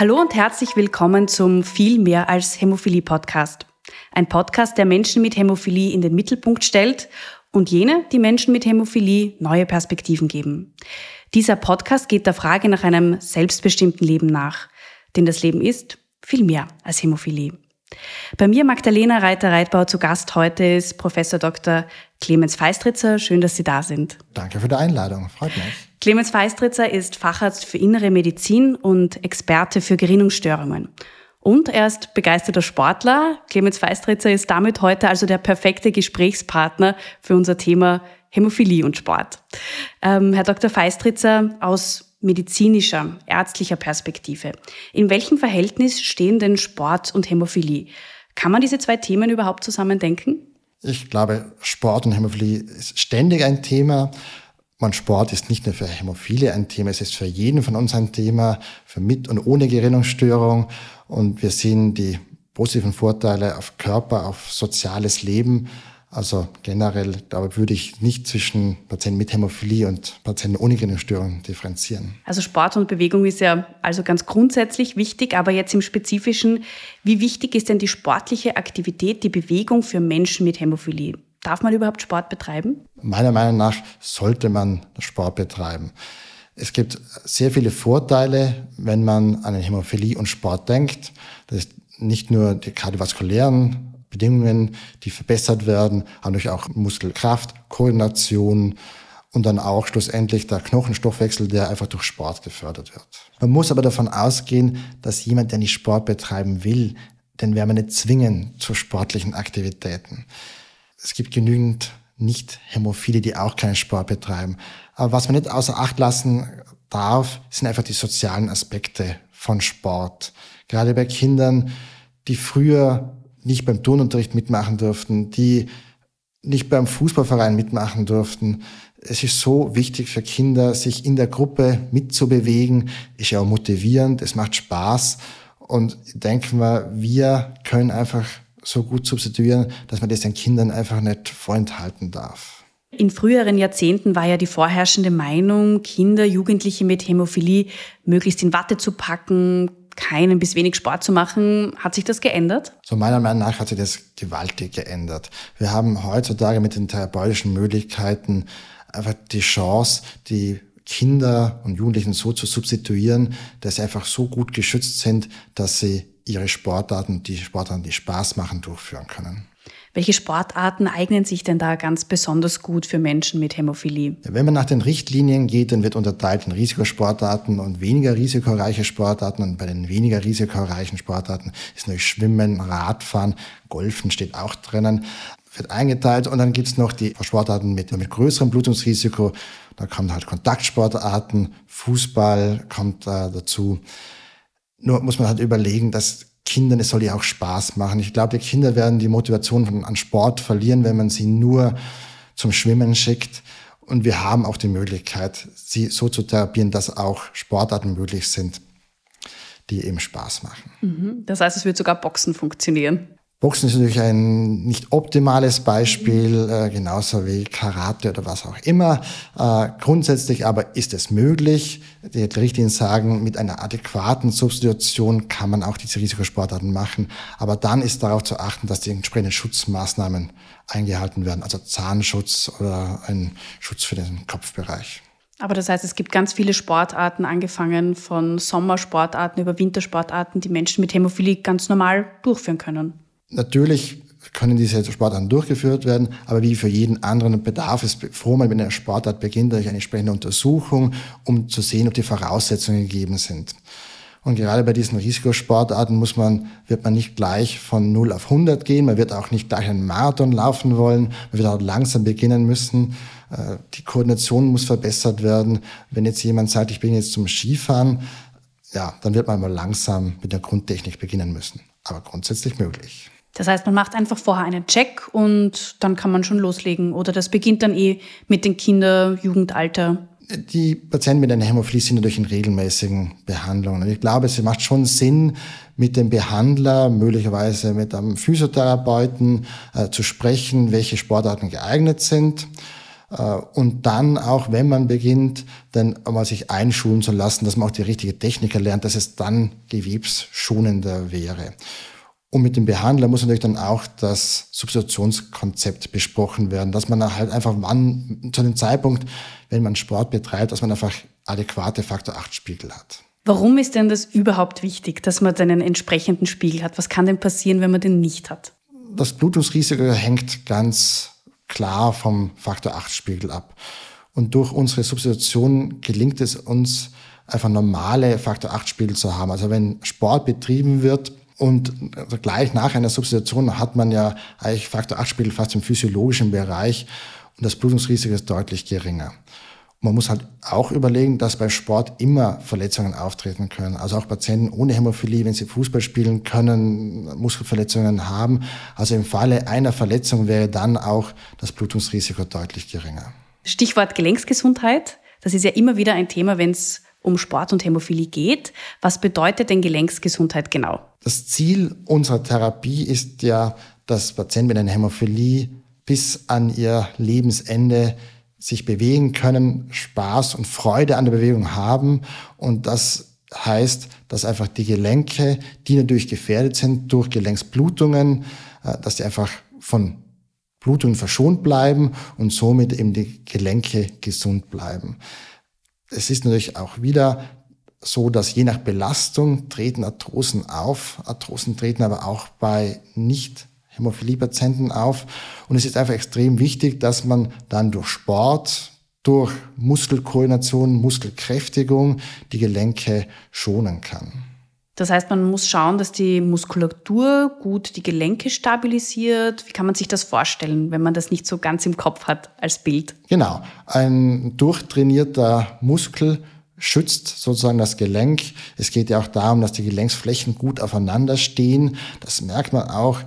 Hallo und herzlich willkommen zum Viel mehr als Hämophilie Podcast. Ein Podcast, der Menschen mit Hämophilie in den Mittelpunkt stellt und jene, die Menschen mit Hämophilie neue Perspektiven geben. Dieser Podcast geht der Frage nach einem selbstbestimmten Leben nach. Denn das Leben ist viel mehr als Hämophilie. Bei mir Magdalena Reiter-Reitbau zu Gast heute ist Professor Dr. Clemens Feistritzer. Schön, dass Sie da sind. Danke für die Einladung. Freut mich. Clemens Feistritzer ist Facharzt für Innere Medizin und Experte für Gerinnungsstörungen. Und er ist begeisterter Sportler. Clemens Feistritzer ist damit heute also der perfekte Gesprächspartner für unser Thema Hämophilie und Sport. Ähm, Herr Dr. Feistritzer, aus medizinischer, ärztlicher Perspektive, in welchem Verhältnis stehen denn Sport und Hämophilie? Kann man diese zwei Themen überhaupt zusammen denken? Ich glaube, Sport und Hämophilie ist ständig ein Thema. Und Sport ist nicht nur für Hämophile ein Thema, es ist für jeden von uns ein Thema, für mit und ohne Gerinnungsstörung. Und wir sehen die positiven Vorteile auf Körper, auf soziales Leben. Also generell, glaube würde ich nicht zwischen Patienten mit Hämophilie und Patienten ohne Gerinnungsstörung differenzieren. Also Sport und Bewegung ist ja also ganz grundsätzlich wichtig, aber jetzt im Spezifischen, wie wichtig ist denn die sportliche Aktivität, die Bewegung für Menschen mit Hämophilie? Darf man überhaupt Sport betreiben? Meiner Meinung nach sollte man Sport betreiben. Es gibt sehr viele Vorteile, wenn man an Hämophilie und Sport denkt. Das ist nicht nur die kardiovaskulären Bedingungen, die verbessert werden, aber durch auch Muskelkraft, Koordination und dann auch schlussendlich der Knochenstoffwechsel, der einfach durch Sport gefördert wird. Man muss aber davon ausgehen, dass jemand, der nicht Sport betreiben will, den werden wir nicht zwingen zu sportlichen Aktivitäten es gibt genügend Nicht-Hämophile, die auch keinen Sport betreiben. Aber was man nicht außer Acht lassen darf, sind einfach die sozialen Aspekte von Sport. Gerade bei Kindern, die früher nicht beim Turnunterricht mitmachen durften, die nicht beim Fußballverein mitmachen durften. Es ist so wichtig für Kinder, sich in der Gruppe mitzubewegen. Ist ja auch motivierend, es macht Spaß. Und denken wir, wir können einfach so gut substituieren, dass man das den Kindern einfach nicht vorenthalten darf. In früheren Jahrzehnten war ja die vorherrschende Meinung, Kinder, Jugendliche mit Hämophilie möglichst in Watte zu packen, keinen bis wenig Sport zu machen. Hat sich das geändert? So meiner Meinung nach hat sich das gewaltig geändert. Wir haben heutzutage mit den therapeutischen Möglichkeiten einfach die Chance, die Kinder und Jugendlichen so zu substituieren, dass sie einfach so gut geschützt sind, dass sie ihre Sportarten, die Sportarten, die Spaß machen, durchführen können. Welche Sportarten eignen sich denn da ganz besonders gut für Menschen mit Hämophilie? Wenn man nach den Richtlinien geht, dann wird unterteilt in Risikosportarten und weniger risikoreiche Sportarten. Und bei den weniger risikoreichen Sportarten ist natürlich Schwimmen, Radfahren, Golfen steht auch drinnen, wird eingeteilt. Und dann gibt's noch die Sportarten mit, mit größerem Blutungsrisiko. Da kommen halt Kontaktsportarten, Fußball kommt äh, dazu. Nur muss man halt überlegen, dass Kindern, es soll ja auch Spaß machen. Ich glaube, die Kinder werden die Motivation von, an Sport verlieren, wenn man sie nur zum Schwimmen schickt. Und wir haben auch die Möglichkeit, sie so zu therapieren, dass auch Sportarten möglich sind, die eben Spaß machen. Mhm. Das heißt, es wird sogar Boxen funktionieren. Boxen ist natürlich ein nicht optimales Beispiel, äh, genauso wie Karate oder was auch immer. Äh, grundsätzlich aber ist es möglich. Die Richtlinien sagen, mit einer adäquaten Substitution kann man auch diese Risikosportarten machen. Aber dann ist darauf zu achten, dass die entsprechenden Schutzmaßnahmen eingehalten werden, also Zahnschutz oder ein Schutz für den Kopfbereich. Aber das heißt, es gibt ganz viele Sportarten, angefangen von Sommersportarten über Wintersportarten, die Menschen mit Hämophilie ganz normal durchführen können. Natürlich können diese Sportarten durchgeführt werden, aber wie für jeden anderen bedarf es, bevor man mit einer Sportart beginnt, durch eine entsprechende Untersuchung, um zu sehen, ob die Voraussetzungen gegeben sind. Und gerade bei diesen Risikosportarten muss man, wird man nicht gleich von 0 auf 100 gehen, man wird auch nicht gleich einen Marathon laufen wollen, man wird auch langsam beginnen müssen. Äh, die Koordination muss verbessert werden. Wenn jetzt jemand sagt, ich bin jetzt zum Skifahren, ja, dann wird man mal langsam mit der Grundtechnik beginnen müssen. Aber grundsätzlich möglich. Das heißt, man macht einfach vorher einen Check und dann kann man schon loslegen. Oder das beginnt dann eh mit den Kinder, Jugendalter. Die Patienten mit einer Hämophilie sind natürlich in regelmäßigen Behandlungen. Ich glaube, es macht schon Sinn, mit dem Behandler, möglicherweise mit einem Physiotherapeuten äh, zu sprechen, welche Sportarten geeignet sind. Äh, und dann auch, wenn man beginnt, dann mal sich einschulen zu lassen, dass man auch die richtige Technik erlernt, dass es dann gewebsschonender wäre. Und mit dem Behandler muss natürlich dann auch das Substitutionskonzept besprochen werden, dass man halt einfach wann, zu dem Zeitpunkt, wenn man Sport betreibt, dass man einfach adäquate Faktor 8 Spiegel hat. Warum ist denn das überhaupt wichtig, dass man einen entsprechenden Spiegel hat? Was kann denn passieren, wenn man den nicht hat? Das Blutungsrisiko hängt ganz klar vom Faktor 8 Spiegel ab. Und durch unsere Substitution gelingt es uns, einfach normale Faktor 8 Spiegel zu haben. Also wenn Sport betrieben wird, und gleich nach einer Substitution hat man ja eigentlich Faktor 8 Spiegel fast im physiologischen Bereich und das Blutungsrisiko ist deutlich geringer. Man muss halt auch überlegen, dass bei Sport immer Verletzungen auftreten können. Also auch Patienten ohne Hämophilie, wenn sie Fußball spielen können, Muskelverletzungen haben. Also im Falle einer Verletzung wäre dann auch das Blutungsrisiko deutlich geringer. Stichwort Gelenksgesundheit. Das ist ja immer wieder ein Thema, wenn es um Sport und Hämophilie geht. Was bedeutet denn Gelenksgesundheit genau? Das Ziel unserer Therapie ist ja, dass Patienten mit einer Hämophilie bis an ihr Lebensende sich bewegen können, Spaß und Freude an der Bewegung haben. Und das heißt, dass einfach die Gelenke, die natürlich gefährdet sind durch Gelenksblutungen, äh, dass die einfach von Blutungen verschont bleiben und somit eben die Gelenke gesund bleiben. Es ist natürlich auch wieder so, dass je nach Belastung treten Arthrosen auf. Arthrosen treten aber auch bei nicht Hämophilie-Patienten auf. Und es ist einfach extrem wichtig, dass man dann durch Sport, durch Muskelkoordination, Muskelkräftigung die Gelenke schonen kann. Das heißt, man muss schauen, dass die Muskulatur gut die Gelenke stabilisiert. Wie kann man sich das vorstellen, wenn man das nicht so ganz im Kopf hat als Bild? Genau. Ein durchtrainierter Muskel schützt sozusagen das Gelenk. Es geht ja auch darum, dass die Gelenksflächen gut aufeinander stehen. Das merkt man auch,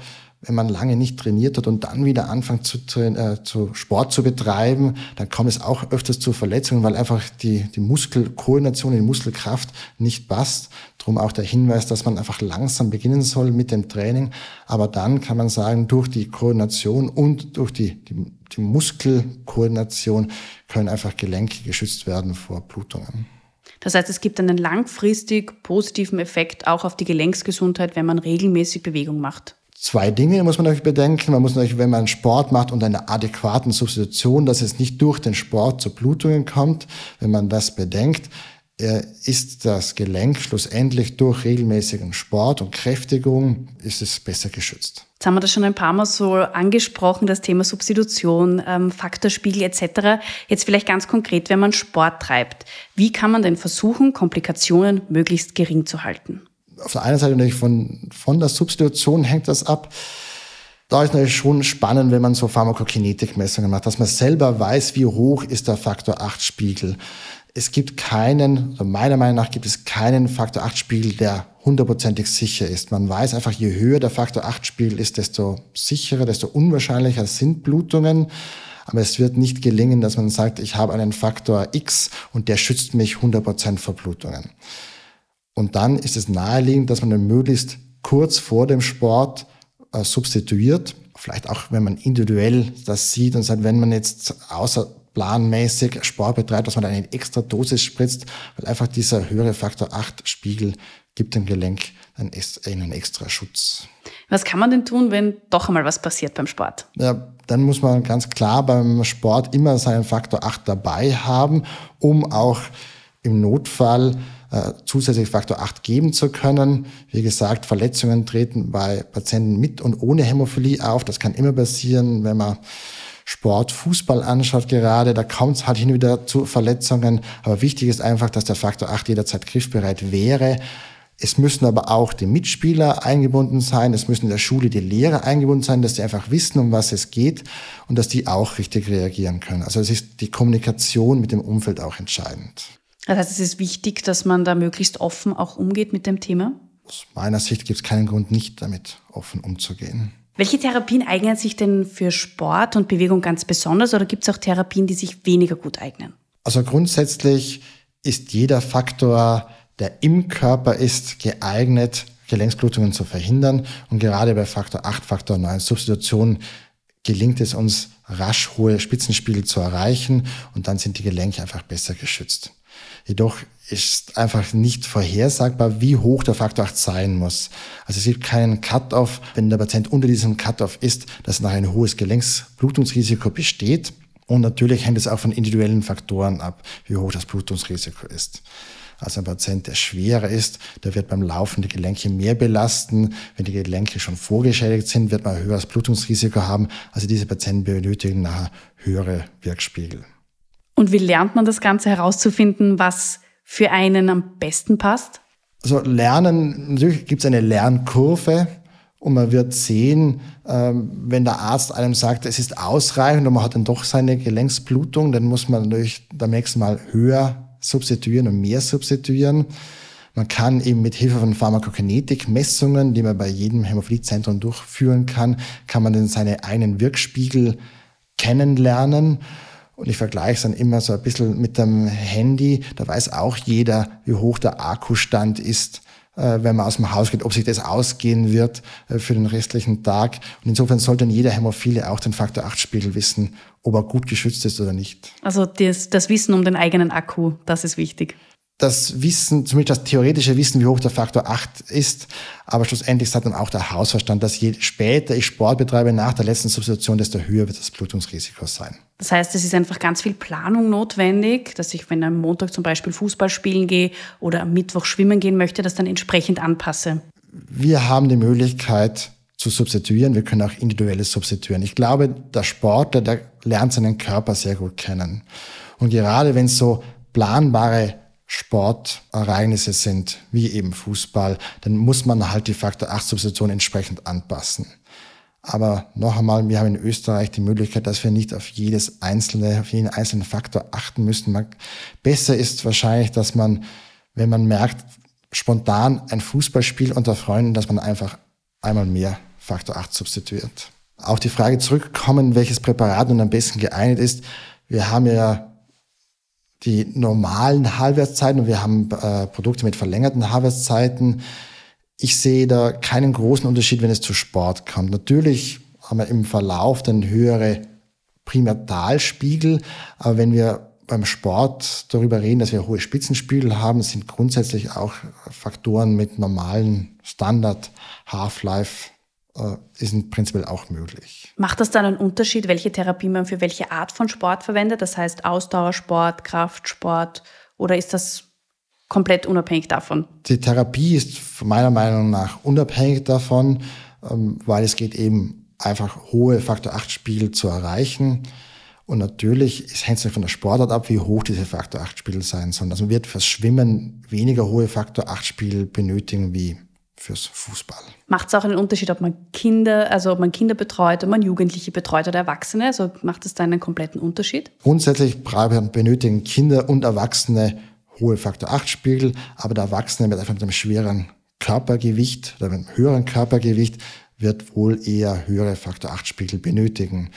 wenn man lange nicht trainiert hat und dann wieder anfängt zu, äh, zu Sport zu betreiben, dann kommt es auch öfters zu Verletzungen, weil einfach die, die Muskelkoordination, die Muskelkraft nicht passt. Drum auch der Hinweis, dass man einfach langsam beginnen soll mit dem Training. Aber dann kann man sagen, durch die Koordination und durch die, die, die Muskelkoordination können einfach Gelenke geschützt werden vor Blutungen. Das heißt, es gibt einen langfristig positiven Effekt auch auf die Gelenksgesundheit, wenn man regelmäßig Bewegung macht zwei Dinge muss man natürlich bedenken. Man muss natürlich, wenn man Sport macht und eine adäquaten Substitution, dass es nicht durch den Sport zu Blutungen kommt, wenn man das bedenkt, äh, ist das Gelenk schlussendlich durch regelmäßigen Sport und Kräftigung ist es besser geschützt. Jetzt haben wir das schon ein paar Mal so angesprochen, das Thema Substitution, ähm, Faktorspiegel etc. Jetzt vielleicht ganz konkret, wenn man Sport treibt, wie kann man denn versuchen, Komplikationen möglichst gering zu halten? Auf der einen Seite natürlich von, von der Substitution hängt das ab. Da ist natürlich schon spannend, wenn man so Pharmakokinetikmessungen macht, dass man selber weiß, wie hoch ist der Faktor 8 Spiegel. Es gibt keinen, meiner Meinung nach gibt es keinen Faktor 8 Spiegel, der hundertprozentig sicher ist. Man weiß einfach, je höher der Faktor 8 Spiegel ist, desto sicherer, desto unwahrscheinlicher sind Blutungen. Aber es wird nicht gelingen, dass man sagt, ich habe einen Faktor X und der schützt mich 100% vor Blutungen. Und dann ist es naheliegend, dass man dann möglichst kurz vor dem Sport äh, substituiert. Vielleicht auch, wenn man individuell das sieht und sagt, wenn man jetzt außerplanmäßig Sport betreibt, dass man eine extra Dosis spritzt, weil einfach dieser höhere Faktor 8 Spiegel gibt dem Gelenk einen extra Schutz. Was kann man denn tun, wenn doch einmal was passiert beim Sport? Ja, dann muss man ganz klar beim Sport immer seinen Faktor 8 dabei haben, um auch im Notfall äh, zusätzlich Faktor 8 geben zu können. Wie gesagt, Verletzungen treten bei Patienten mit und ohne Hämophilie auf. Das kann immer passieren, wenn man Sport, Fußball anschaut gerade, da kommt es halt hin und wieder zu Verletzungen. Aber wichtig ist einfach, dass der Faktor 8 jederzeit griffbereit wäre. Es müssen aber auch die Mitspieler eingebunden sein, es müssen in der Schule die Lehrer eingebunden sein, dass die einfach wissen, um was es geht und dass die auch richtig reagieren können. Also es ist die Kommunikation mit dem Umfeld auch entscheidend. Das heißt, es ist wichtig, dass man da möglichst offen auch umgeht mit dem Thema? Aus meiner Sicht gibt es keinen Grund, nicht damit offen umzugehen. Welche Therapien eignen sich denn für Sport und Bewegung ganz besonders oder gibt es auch Therapien, die sich weniger gut eignen? Also grundsätzlich ist jeder Faktor, der im Körper ist, geeignet, Gelenksblutungen zu verhindern. Und gerade bei Faktor 8, Faktor 9 Substitution gelingt es uns, rasch hohe Spitzenspiegel zu erreichen und dann sind die Gelenke einfach besser geschützt. Jedoch ist einfach nicht vorhersagbar, wie hoch der Faktor 8 sein muss. Also es gibt keinen Cut-off, wenn der Patient unter diesem Cut-off ist, dass nach ein hohes Gelenksblutungsrisiko besteht. Und natürlich hängt es auch von individuellen Faktoren ab, wie hoch das Blutungsrisiko ist. Also ein Patient, der schwerer ist, der wird beim Laufen die Gelenke mehr belasten. Wenn die Gelenke schon vorgeschädigt sind, wird man ein höheres Blutungsrisiko haben. Also diese Patienten benötigen nachher höhere Wirkspiegel. Und wie lernt man das Ganze herauszufinden, was für einen am besten passt? Also Lernen, natürlich gibt es eine Lernkurve. Und man wird sehen, ähm, wenn der Arzt einem sagt, es ist ausreichend und man hat dann doch seine Gelenksblutung, dann muss man natürlich beim nächsten Mal höher substituieren und mehr substituieren. Man kann eben mit Hilfe von Pharmakokinetik-Messungen, die man bei jedem Hämophiliezentrum durchführen kann, kann man dann seine eigenen Wirkspiegel kennenlernen. Und ich vergleiche es dann immer so ein bisschen mit dem Handy. Da weiß auch jeder, wie hoch der Akkustand ist äh, wenn man aus dem Haus geht, ob sich das ausgehen wird äh, für den restlichen Tag. Und insofern sollte jeder Hämophile auch den Faktor 8 Spiegel wissen, ob er gut geschützt ist oder nicht. Also das, das Wissen um den eigenen Akku, das ist wichtig das Wissen, zumindest das theoretische Wissen, wie hoch der Faktor 8 ist. Aber schlussendlich sagt dann auch der Hausverstand, dass je später ich Sport betreibe nach der letzten Substitution, desto höher wird das Blutungsrisiko sein. Das heißt, es ist einfach ganz viel Planung notwendig, dass ich, wenn ich am Montag zum Beispiel Fußball spielen gehe oder am Mittwoch schwimmen gehen möchte, das dann entsprechend anpasse. Wir haben die Möglichkeit zu substituieren. Wir können auch individuelles substituieren. Ich glaube, der Sportler, der lernt seinen Körper sehr gut kennen. Und gerade wenn es so planbare Sportereignisse sind, wie eben Fußball, dann muss man halt die Faktor 8 Substitution entsprechend anpassen. Aber noch einmal, wir haben in Österreich die Möglichkeit, dass wir nicht auf jedes einzelne, auf jeden einzelnen Faktor achten müssen. besser ist wahrscheinlich, dass man, wenn man merkt, spontan ein Fußballspiel unter Freunden, dass man einfach einmal mehr Faktor 8 substituiert. Auch die Frage zurückkommen, welches Präparat nun am besten geeignet ist. Wir haben ja die normalen Halbwertszeiten und wir haben äh, Produkte mit verlängerten Halbwertszeiten. Ich sehe da keinen großen Unterschied, wenn es zu Sport kommt. Natürlich haben wir im Verlauf dann höhere Primatalspiegel, aber wenn wir beim Sport darüber reden, dass wir hohe Spitzenspiegel haben, sind grundsätzlich auch Faktoren mit normalen Standard Half-Life ist prinzipiell auch möglich. Macht das dann einen Unterschied, welche Therapie man für welche Art von Sport verwendet? Das heißt Ausdauersport, Kraftsport oder ist das komplett unabhängig davon? Die Therapie ist meiner Meinung nach unabhängig davon, ähm, weil es geht eben einfach hohe Faktor 8 Spiegel zu erreichen. Und natürlich hängt es von der Sportart ab, wie hoch diese Faktor 8 Spiegel sein sollen. Also man wird fürs Schwimmen weniger hohe Faktor 8 Spiegel benötigen wie fürs Fußball. Macht es auch einen Unterschied, ob man Kinder, also ob man Kinder betreut, ob man Jugendliche betreut oder Erwachsene? Also macht es da einen kompletten Unterschied? Grundsätzlich benötigen Kinder und Erwachsene hohe Faktor 8 Spiegel, aber der Erwachsene mit einfach mit einem schweren Körpergewicht oder mit einem höheren Körpergewicht wird wohl eher höhere Faktor 8 Spiegel benötigen.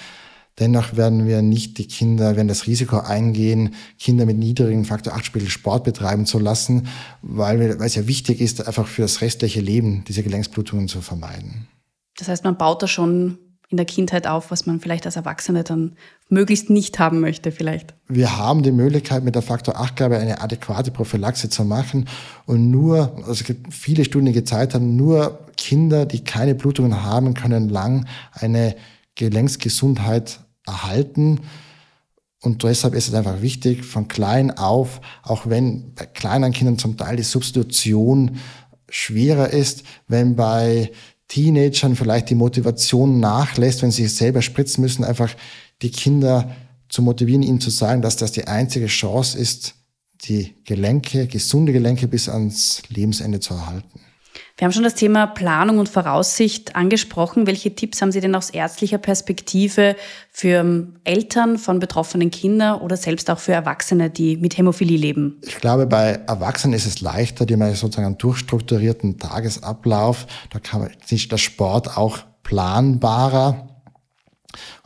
Dennoch werden wir nicht die Kinder, werden das Risiko eingehen, Kinder mit niedrigen Faktor 8 Spiegel Sport betreiben zu lassen, weil, wir, weil es ja wichtig ist, einfach für das restliche Leben diese Gelenksblutungen zu vermeiden. Das heißt, man baut da schon in der Kindheit auf, was man vielleicht als Erwachsene dann möglichst nicht haben möchte vielleicht. Wir haben die Möglichkeit, mit der Faktor 8 Gabe eine adäquate Prophylaxe zu machen und nur, also es gibt viele Studien, die gezeigt haben, nur Kinder, die keine Blutungen haben, können lang eine Gelenksgesundheit erhalten. Und deshalb ist es einfach wichtig, von klein auf, auch wenn bei kleinen Kindern zum Teil die Substitution schwerer ist, wenn bei Teenagern vielleicht die Motivation nachlässt, wenn sie selber spritzen müssen, einfach die Kinder zu motivieren, ihnen zu sagen, dass das die einzige Chance ist, die Gelenke, gesunde Gelenke bis ans Lebensende zu erhalten. Wir haben schon das Thema Planung und Voraussicht angesprochen. Welche Tipps haben Sie denn aus ärztlicher Perspektive für ähm, Eltern von betroffenen Kindern oder selbst auch für Erwachsene, die mit Hämophilie leben? Ich glaube, bei Erwachsenen ist es leichter, die haben sozusagen einen durchstrukturierten Tagesablauf. Da kann man, ist der Sport auch planbarer.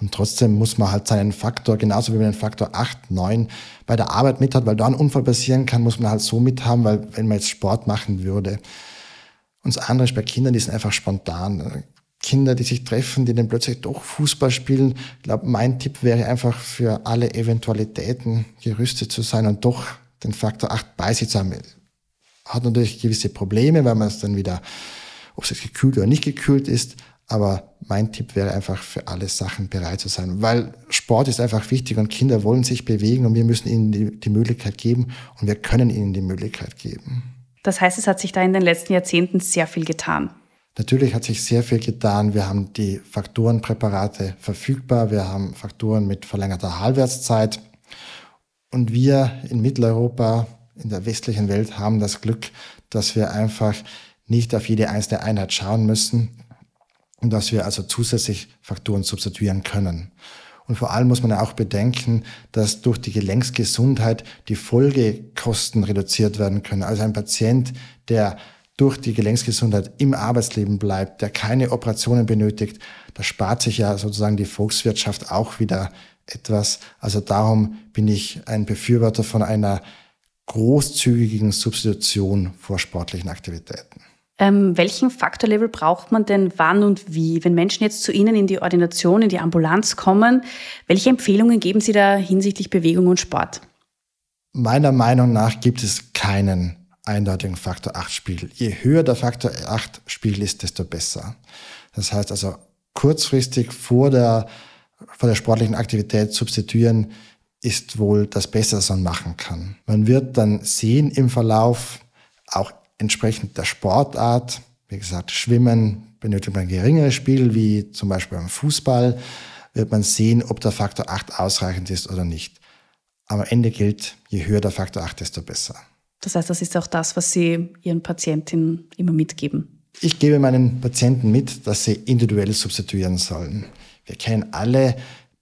Und trotzdem muss man halt seinen Faktor, genauso wie man den Faktor 8, 9 bei der Arbeit mit hat, weil da ein Unfall passieren kann, muss man halt so mithaben, weil wenn man jetzt Sport machen würde, und das andere ist bei Kindern, die sind einfach spontan. Kinder, die sich treffen, die dann plötzlich doch Fußball spielen. Ich glaube, mein Tipp wäre einfach für alle Eventualitäten gerüstet zu sein und doch den Faktor 8 bei sich zu haben. Hat natürlich gewisse Probleme, weil man es dann wieder, ob es jetzt gekühlt oder nicht gekühlt ist. Aber mein Tipp wäre einfach für alle Sachen bereit zu sein, weil Sport ist einfach wichtig und Kinder wollen sich bewegen und wir müssen ihnen die, die Möglichkeit geben und wir können ihnen die Möglichkeit geben. Das heißt, es hat sich da in den letzten Jahrzehnten sehr viel getan. Natürlich hat sich sehr viel getan. Wir haben die Faktorenpräparate verfügbar. Wir haben Faktoren mit verlängerter Halbwertszeit. Und wir in Mitteleuropa, in der westlichen Welt, haben das Glück, dass wir einfach nicht auf jede einzelne Einheit schauen müssen, und dass wir also zusätzlich Faktoren substituieren können. Und vor allem muss man auch bedenken, dass durch die Gelenksgesundheit die Folgekosten reduziert werden können. Also ein Patient, der durch die Gelenksgesundheit im Arbeitsleben bleibt, der keine Operationen benötigt, da spart sich ja sozusagen die Volkswirtschaft auch wieder etwas. Also darum bin ich ein Befürworter von einer großzügigen Substitution vor sportlichen Aktivitäten. Ähm, welchen Faktorlevel braucht man denn wann und wie? Wenn Menschen jetzt zu Ihnen in die Ordination, in die Ambulanz kommen, welche Empfehlungen geben Sie da hinsichtlich Bewegung und Sport? Meiner Meinung nach gibt es keinen eindeutigen Faktor 8 Spiegel. Je höher der Faktor 8 Spiegel ist, desto besser. Das heißt also kurzfristig vor der, vor der sportlichen Aktivität substituieren ist wohl das Beste, was man machen kann. Man wird dann sehen im Verlauf, auch entsprechend der Sportart. Wie gesagt, Schwimmen benötigt man geringere Spiegel, wie zum Beispiel beim Fußball, wird man sehen, ob der Faktor 8 ausreichend ist oder nicht. Am Ende gilt, je höher der Faktor 8, desto besser. Das heißt, das ist auch das, was Sie Ihren Patientinnen immer mitgeben. Ich gebe meinen Patienten mit, dass sie individuell substituieren sollen. Wir kennen alle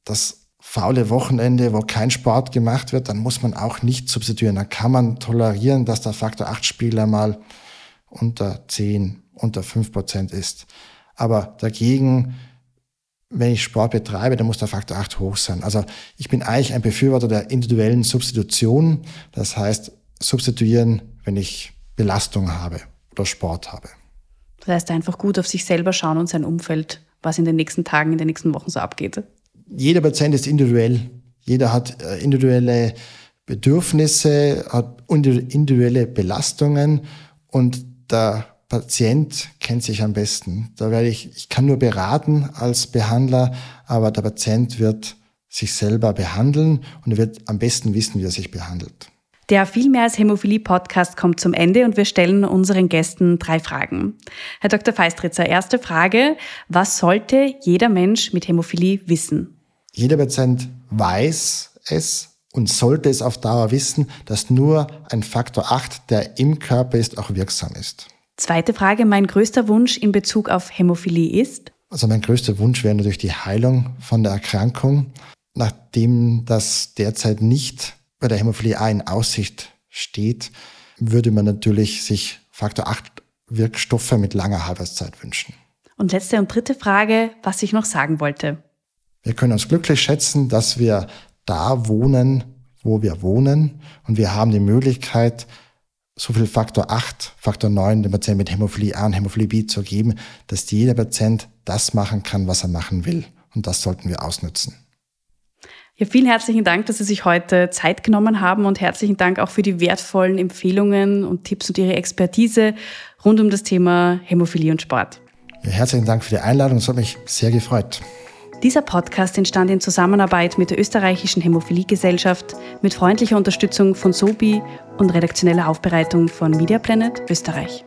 das faule Wochenende, wo kein Sport gemacht wird, dann muss man auch nicht substituieren. Dann kann man tolerieren, dass der Faktor 8 Spieler mal unter 10, unter 5 Prozent ist. Aber dagegen, wenn ich Sport betreibe, dann muss der Faktor 8 hoch sein. Also ich bin eigentlich ein Befürworter der individuellen Substitution. Das heißt, substituieren, wenn ich Belastung habe oder Sport habe. Das heißt, einfach gut auf sich selber schauen und sein Umfeld, was in den nächsten Tagen, in den nächsten Wochen so abgeht jeder Patient ist individuell. Jeder hat äh, individuelle Bedürfnisse, hat individuelle Belastungen und der Patient kennt sich am besten. Da werde ich, ich kann nur beraten als Behandler, aber der Patient wird sich selber behandeln und wird am besten wissen, wie er sich behandelt. Der Viel mehr als Hämophilie Podcast kommt zum Ende und wir stellen unseren Gästen drei Fragen. Herr Dr. Feistritzer, erste Frage. Was sollte jeder Mensch mit Hämophilie wissen? Jeder Patient weiß es und sollte es auf Dauer wissen, dass nur ein Faktor 8, der im Körper ist, auch wirksam ist. Zweite Frage, mein größter Wunsch in Bezug auf Hämophilie ist? Also mein größter Wunsch wäre natürlich die Heilung von der Erkrankung. Nachdem das derzeit nicht bei der Hämophilie A in Aussicht steht, würde man natürlich sich Faktor 8 Wirkstoffe mit langer Halbwertszeit wünschen. Und letzte und dritte Frage, was ich noch sagen wollte. Wir können uns glücklich schätzen, dass wir da wohnen, wo wir wohnen. Und wir haben die Möglichkeit, so viel Faktor 8, Faktor 9 dem Patienten mit Hämophilie A und Hämophilie B zu geben, dass jeder Patient das machen kann, was er machen will. Und das sollten wir ausnutzen. Ja, vielen herzlichen Dank, dass Sie sich heute Zeit genommen haben und herzlichen Dank auch für die wertvollen Empfehlungen und Tipps und Ihre Expertise rund um das Thema Hämophilie und Sport. Ja, herzlichen Dank für die Einladung. Es hat mich sehr gefreut. Dieser Podcast entstand in Zusammenarbeit mit der Österreichischen Hämophiliegesellschaft mit freundlicher Unterstützung von SOBI und redaktioneller Aufbereitung von Media Planet Österreich.